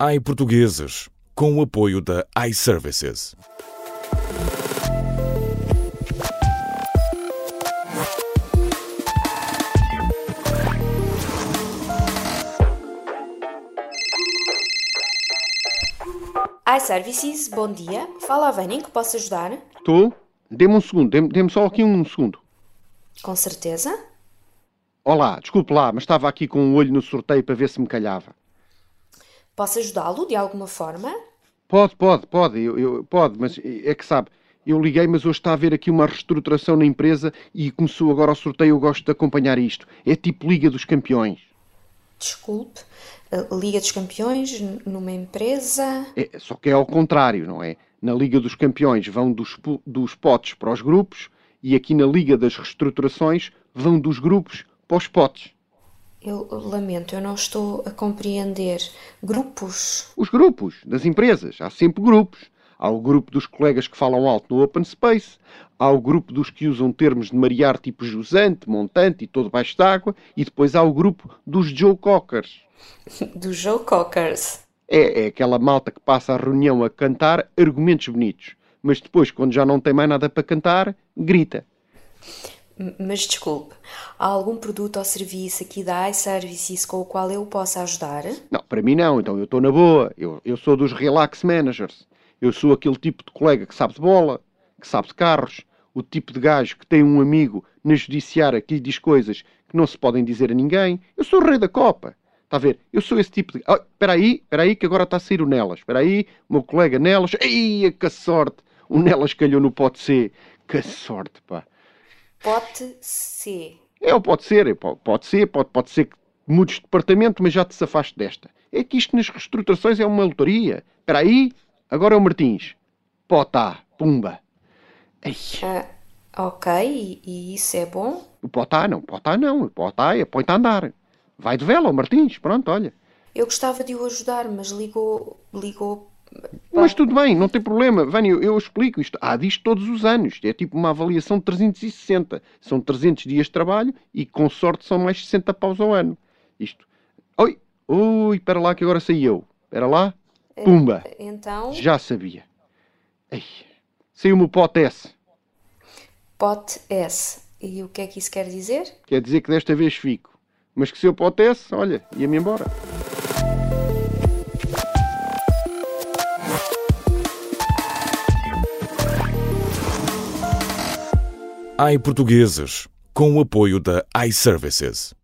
iPortugueses, com o apoio da iServices. iServices, bom dia. Fala Vânia, em que posso ajudar? Estou? Dê-me um segundo, dê-me dê só aqui um segundo. Com certeza. Olá, desculpe lá, mas estava aqui com um olho no sorteio para ver se me calhava. Posso ajudá-lo de alguma forma? Pode, pode, pode, eu, eu- pode, mas é que sabe, eu liguei, mas hoje está a haver aqui uma reestruturação na empresa e começou agora o sorteio, eu gosto de acompanhar isto. É tipo Liga dos Campeões. Desculpe. A Liga dos Campeões numa empresa. É, só que é ao contrário, não é? Na Liga dos Campeões vão dos, dos potes para os grupos e aqui na Liga das Reestruturações vão dos grupos para os potes. Eu lamento, eu não estou a compreender. Grupos? Os grupos das empresas. Há sempre grupos. Há o grupo dos colegas que falam alto no open space, há o grupo dos que usam termos de marear tipo jusante, montante e todo baixo d'água, e depois há o grupo dos Joe Cockers. Do Joe Cockers. É, é aquela malta que passa a reunião a cantar argumentos bonitos, mas depois, quando já não tem mais nada para cantar, grita. Mas desculpe, há algum produto ou serviço aqui da iServices com o qual eu possa ajudar? Não, para mim não, então eu estou na boa. Eu, eu sou dos relax managers. Eu sou aquele tipo de colega que sabe de bola, que sabe de carros, o tipo de gajo que tem um amigo na judiciária que lhe diz coisas que não se podem dizer a ninguém. Eu sou o rei da Copa. Está a ver? Eu sou esse tipo de... Oh, espera aí, espera aí que agora está a sair o Nelas. Espera aí, o meu colega Nelas. Ei, que sorte! O Nelas calhou no pote C. Que sorte, pá. Pote C. É, pode ser, é, po- pode ser, pode, pode ser que mudes de departamento, mas já te safaste desta. É que isto nas reestruturações é uma lotaria. Espera aí, agora é o Martins. Potá, pumba. Ei, Ah, ok, e, e isso é bom? o Potá não, Potá não, o Potá é põe-te a andar. Vai de vela, o Martins, pronto, olha. Eu gostava de o ajudar, mas ligou. ligou. Mas tudo bem, não tem problema. Vânia, eu, eu explico isto. Há disto todos os anos. É tipo uma avaliação de 360. São 300 dias de trabalho e, com sorte, são mais 60 paus ao ano. Isto. Oi, ui, espera lá que agora saí eu. Espera lá. Pumba. Então, Já sabia. Ei, saiu-me o pote S. pote S. E o que é que isso quer dizer? Quer dizer que desta vez fico. Mas que se eu pote S, olha, ia-me embora. iPortugueses, com o apoio da iServices.